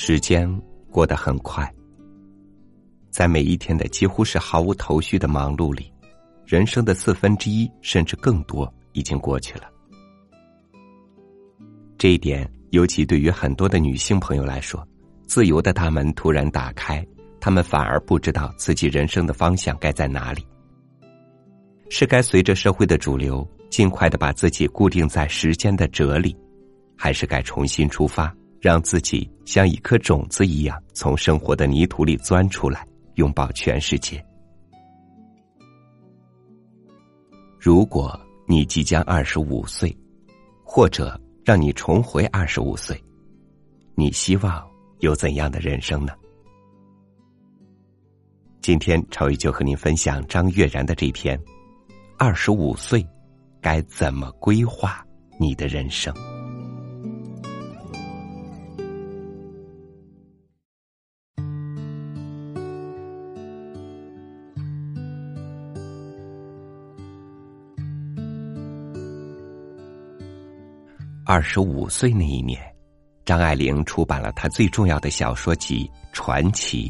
时间过得很快，在每一天的几乎是毫无头绪的忙碌里，人生的四分之一甚至更多已经过去了。这一点尤其对于很多的女性朋友来说，自由的大门突然打开，她们反而不知道自己人生的方向该在哪里。是该随着社会的主流，尽快的把自己固定在时间的辙里，还是该重新出发？让自己像一颗种子一样，从生活的泥土里钻出来，拥抱全世界。如果你即将二十五岁，或者让你重回二十五岁，你希望有怎样的人生呢？今天超宇就和您分享张悦然的这篇《二十五岁该怎么规划你的人生》。二十五岁那一年，张爱玲出版了她最重要的小说集《传奇》，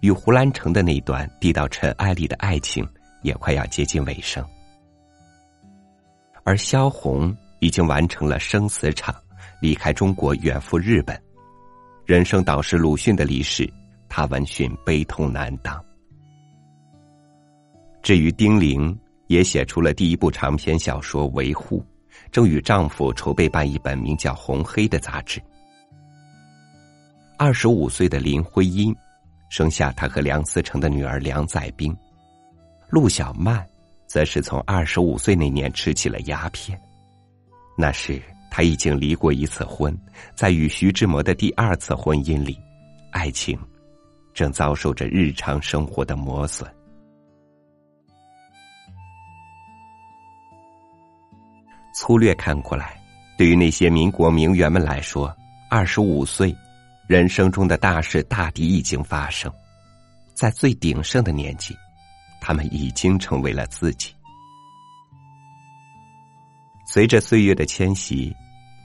与胡兰成的那段地道尘埃里的爱情也快要接近尾声。而萧红已经完成了生死场，离开中国远赴日本。人生导师鲁迅的离世，他闻讯悲痛难当。至于丁玲，也写出了第一部长篇小说《维护》。正与丈夫筹备办一本名叫《红黑》的杂志。二十五岁的林徽因，生下她和梁思成的女儿梁载冰。陆小曼，则是从二十五岁那年吃起了鸦片。那时她已经离过一次婚，在与徐志摩的第二次婚姻里，爱情正遭受着日常生活的磨损。粗略看过来，对于那些民国名媛们来说，二十五岁，人生中的大事大敌已经发生，在最鼎盛的年纪，他们已经成为了自己。随着岁月的迁徙，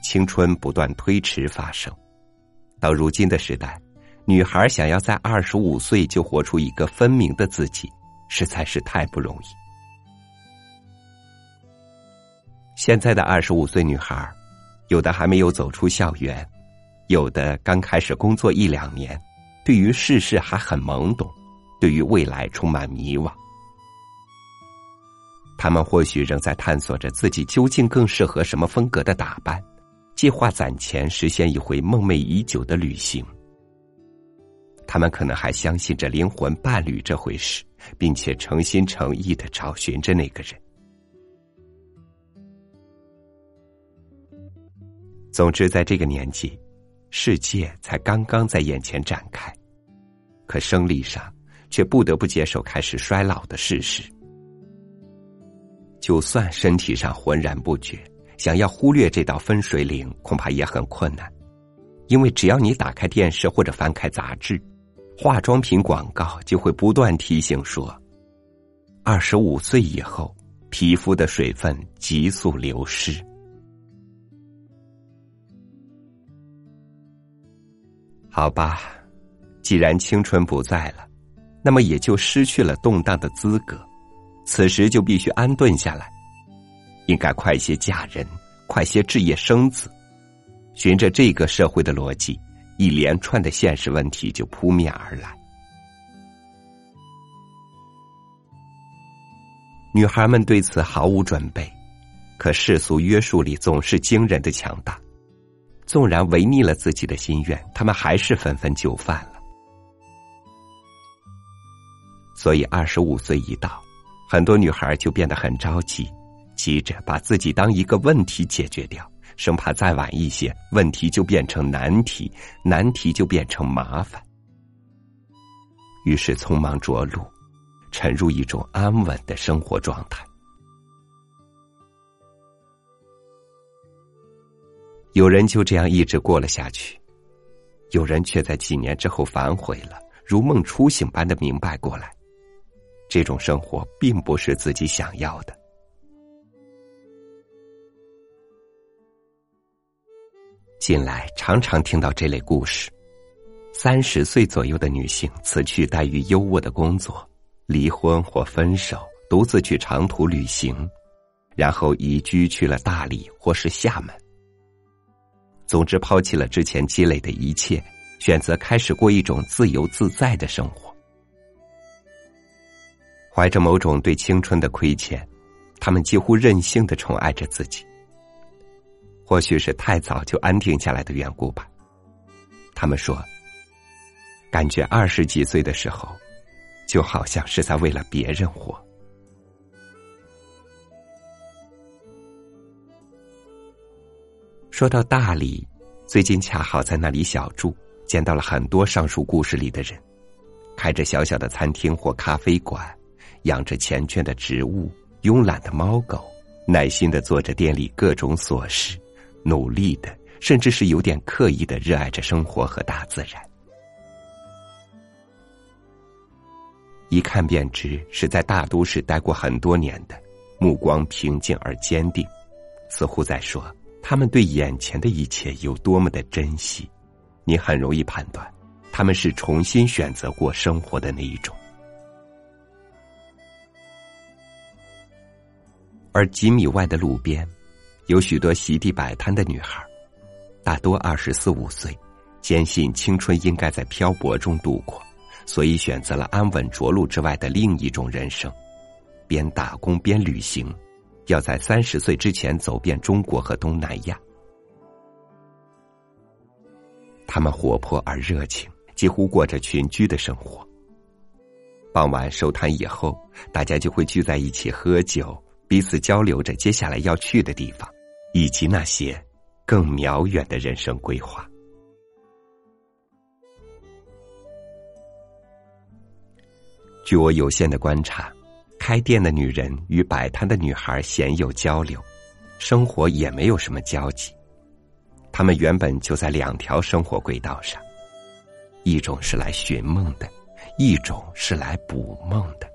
青春不断推迟发生，到如今的时代，女孩想要在二十五岁就活出一个分明的自己，实在是太不容易。现在的二十五岁女孩，有的还没有走出校园，有的刚开始工作一两年，对于世事还很懵懂，对于未来充满迷惘。他们或许仍在探索着自己究竟更适合什么风格的打扮，计划攒钱实现一回梦寐已久的旅行。他们可能还相信着灵魂伴侣这回事，并且诚心诚意的找寻着那个人。总之，在这个年纪，世界才刚刚在眼前展开，可生理上却不得不接受开始衰老的事实。就算身体上浑然不觉，想要忽略这道分水岭，恐怕也很困难。因为只要你打开电视或者翻开杂志，化妆品广告就会不断提醒说：二十五岁以后，皮肤的水分急速流失。好吧，既然青春不在了，那么也就失去了动荡的资格。此时就必须安顿下来，应该快些嫁人，快些置业生子。循着这个社会的逻辑，一连串的现实问题就扑面而来。女孩们对此毫无准备，可世俗约束力总是惊人的强大。纵然违逆了自己的心愿，他们还是纷纷就范了。所以，二十五岁一到，很多女孩就变得很着急，急着把自己当一个问题解决掉，生怕再晚一些，问题就变成难题，难题就变成麻烦。于是，匆忙着陆，沉入一种安稳的生活状态。有人就这样一直过了下去，有人却在几年之后反悔了，如梦初醒般的明白过来，这种生活并不是自己想要的。近来常常听到这类故事，三十岁左右的女性辞去待遇优渥的工作，离婚或分手，独自去长途旅行，然后移居去了大理或是厦门。总之，抛弃了之前积累的一切，选择开始过一种自由自在的生活。怀着某种对青春的亏欠，他们几乎任性的宠爱着自己。或许是太早就安定下来的缘故吧。他们说。感觉二十几岁的时候，就好像是在为了别人活。说到大理，最近恰好在那里小住，见到了很多上述故事里的人，开着小小的餐厅或咖啡馆，养着缱绻的植物、慵懒的猫狗，耐心的做着店里各种琐事，努力的，甚至是有点刻意的热爱着生活和大自然。一看便知是在大都市待过很多年的，目光平静而坚定，似乎在说他们对眼前的一切有多么的珍惜。你很容易判断，他们是重新选择过生活的那一种。而几米外的路边，有许多席地摆摊的女孩，大多二十四五岁，坚信青春应该在漂泊中度过。所以选择了安稳着陆之外的另一种人生，边打工边旅行，要在三十岁之前走遍中国和东南亚。他们活泼而热情，几乎过着群居的生活。傍晚收摊以后，大家就会聚在一起喝酒，彼此交流着接下来要去的地方，以及那些更渺远的人生规划。据我有限的观察，开店的女人与摆摊的女孩鲜有交流，生活也没有什么交集。他们原本就在两条生活轨道上，一种是来寻梦的，一种是来捕梦的。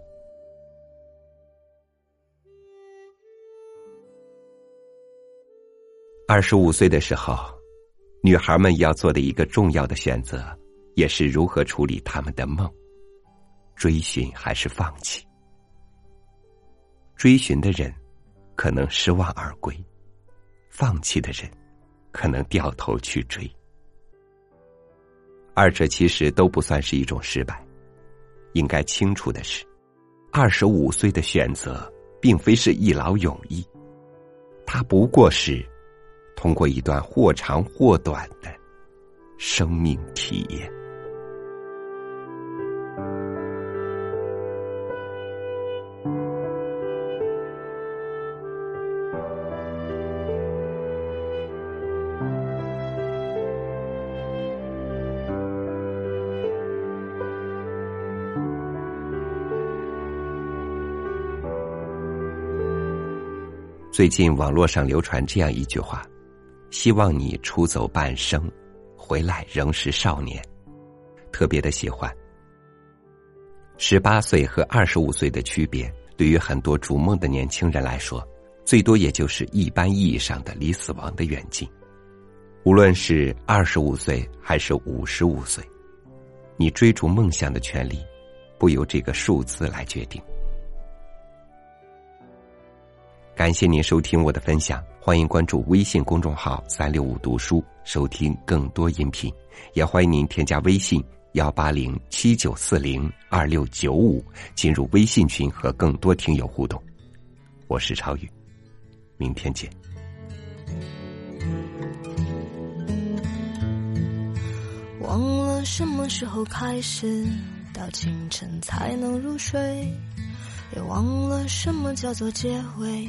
二十五岁的时候，女孩们要做的一个重要的选择，也是如何处理他们的梦。追寻还是放弃？追寻的人可能失望而归，放弃的人可能掉头去追。二者其实都不算是一种失败。应该清楚的是，二十五岁的选择并非是一劳永逸，它不过是通过一段或长或短的生命体验。最近网络上流传这样一句话：“希望你出走半生，回来仍是少年。”特别的喜欢。十八岁和二十五岁的区别，对于很多逐梦的年轻人来说，最多也就是一般意义上的离死亡的远近。无论是二十五岁还是五十五岁，你追逐梦想的权利，不由这个数字来决定。感谢您收听我的分享，欢迎关注微信公众号“三六五读书”，收听更多音频。也欢迎您添加微信幺八零七九四零二六九五，进入微信群和更多听友互动。我是超宇，明天见。忘了什么时候开始，到清晨才能入睡。也忘了什么叫做结尾，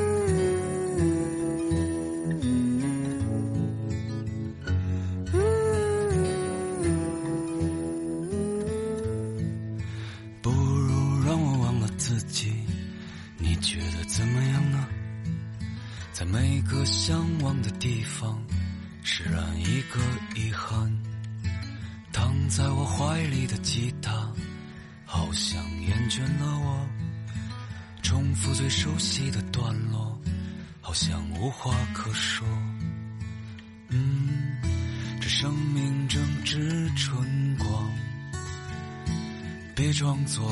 觉得怎么样呢在每个向往的地方，释然一个遗憾。躺在我怀里的吉他，好像厌倦了我，重复最熟悉的段落，好像无话可说。嗯，这生命正值春光，别装作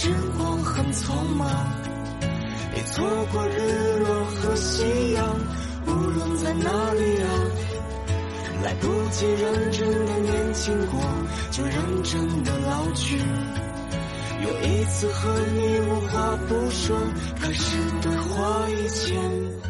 时光很匆忙。别错过日落和夕阳，无论在哪里啊。来不及认真的年轻过，就认真的老去。有一次和你无话不说，开始对话以前。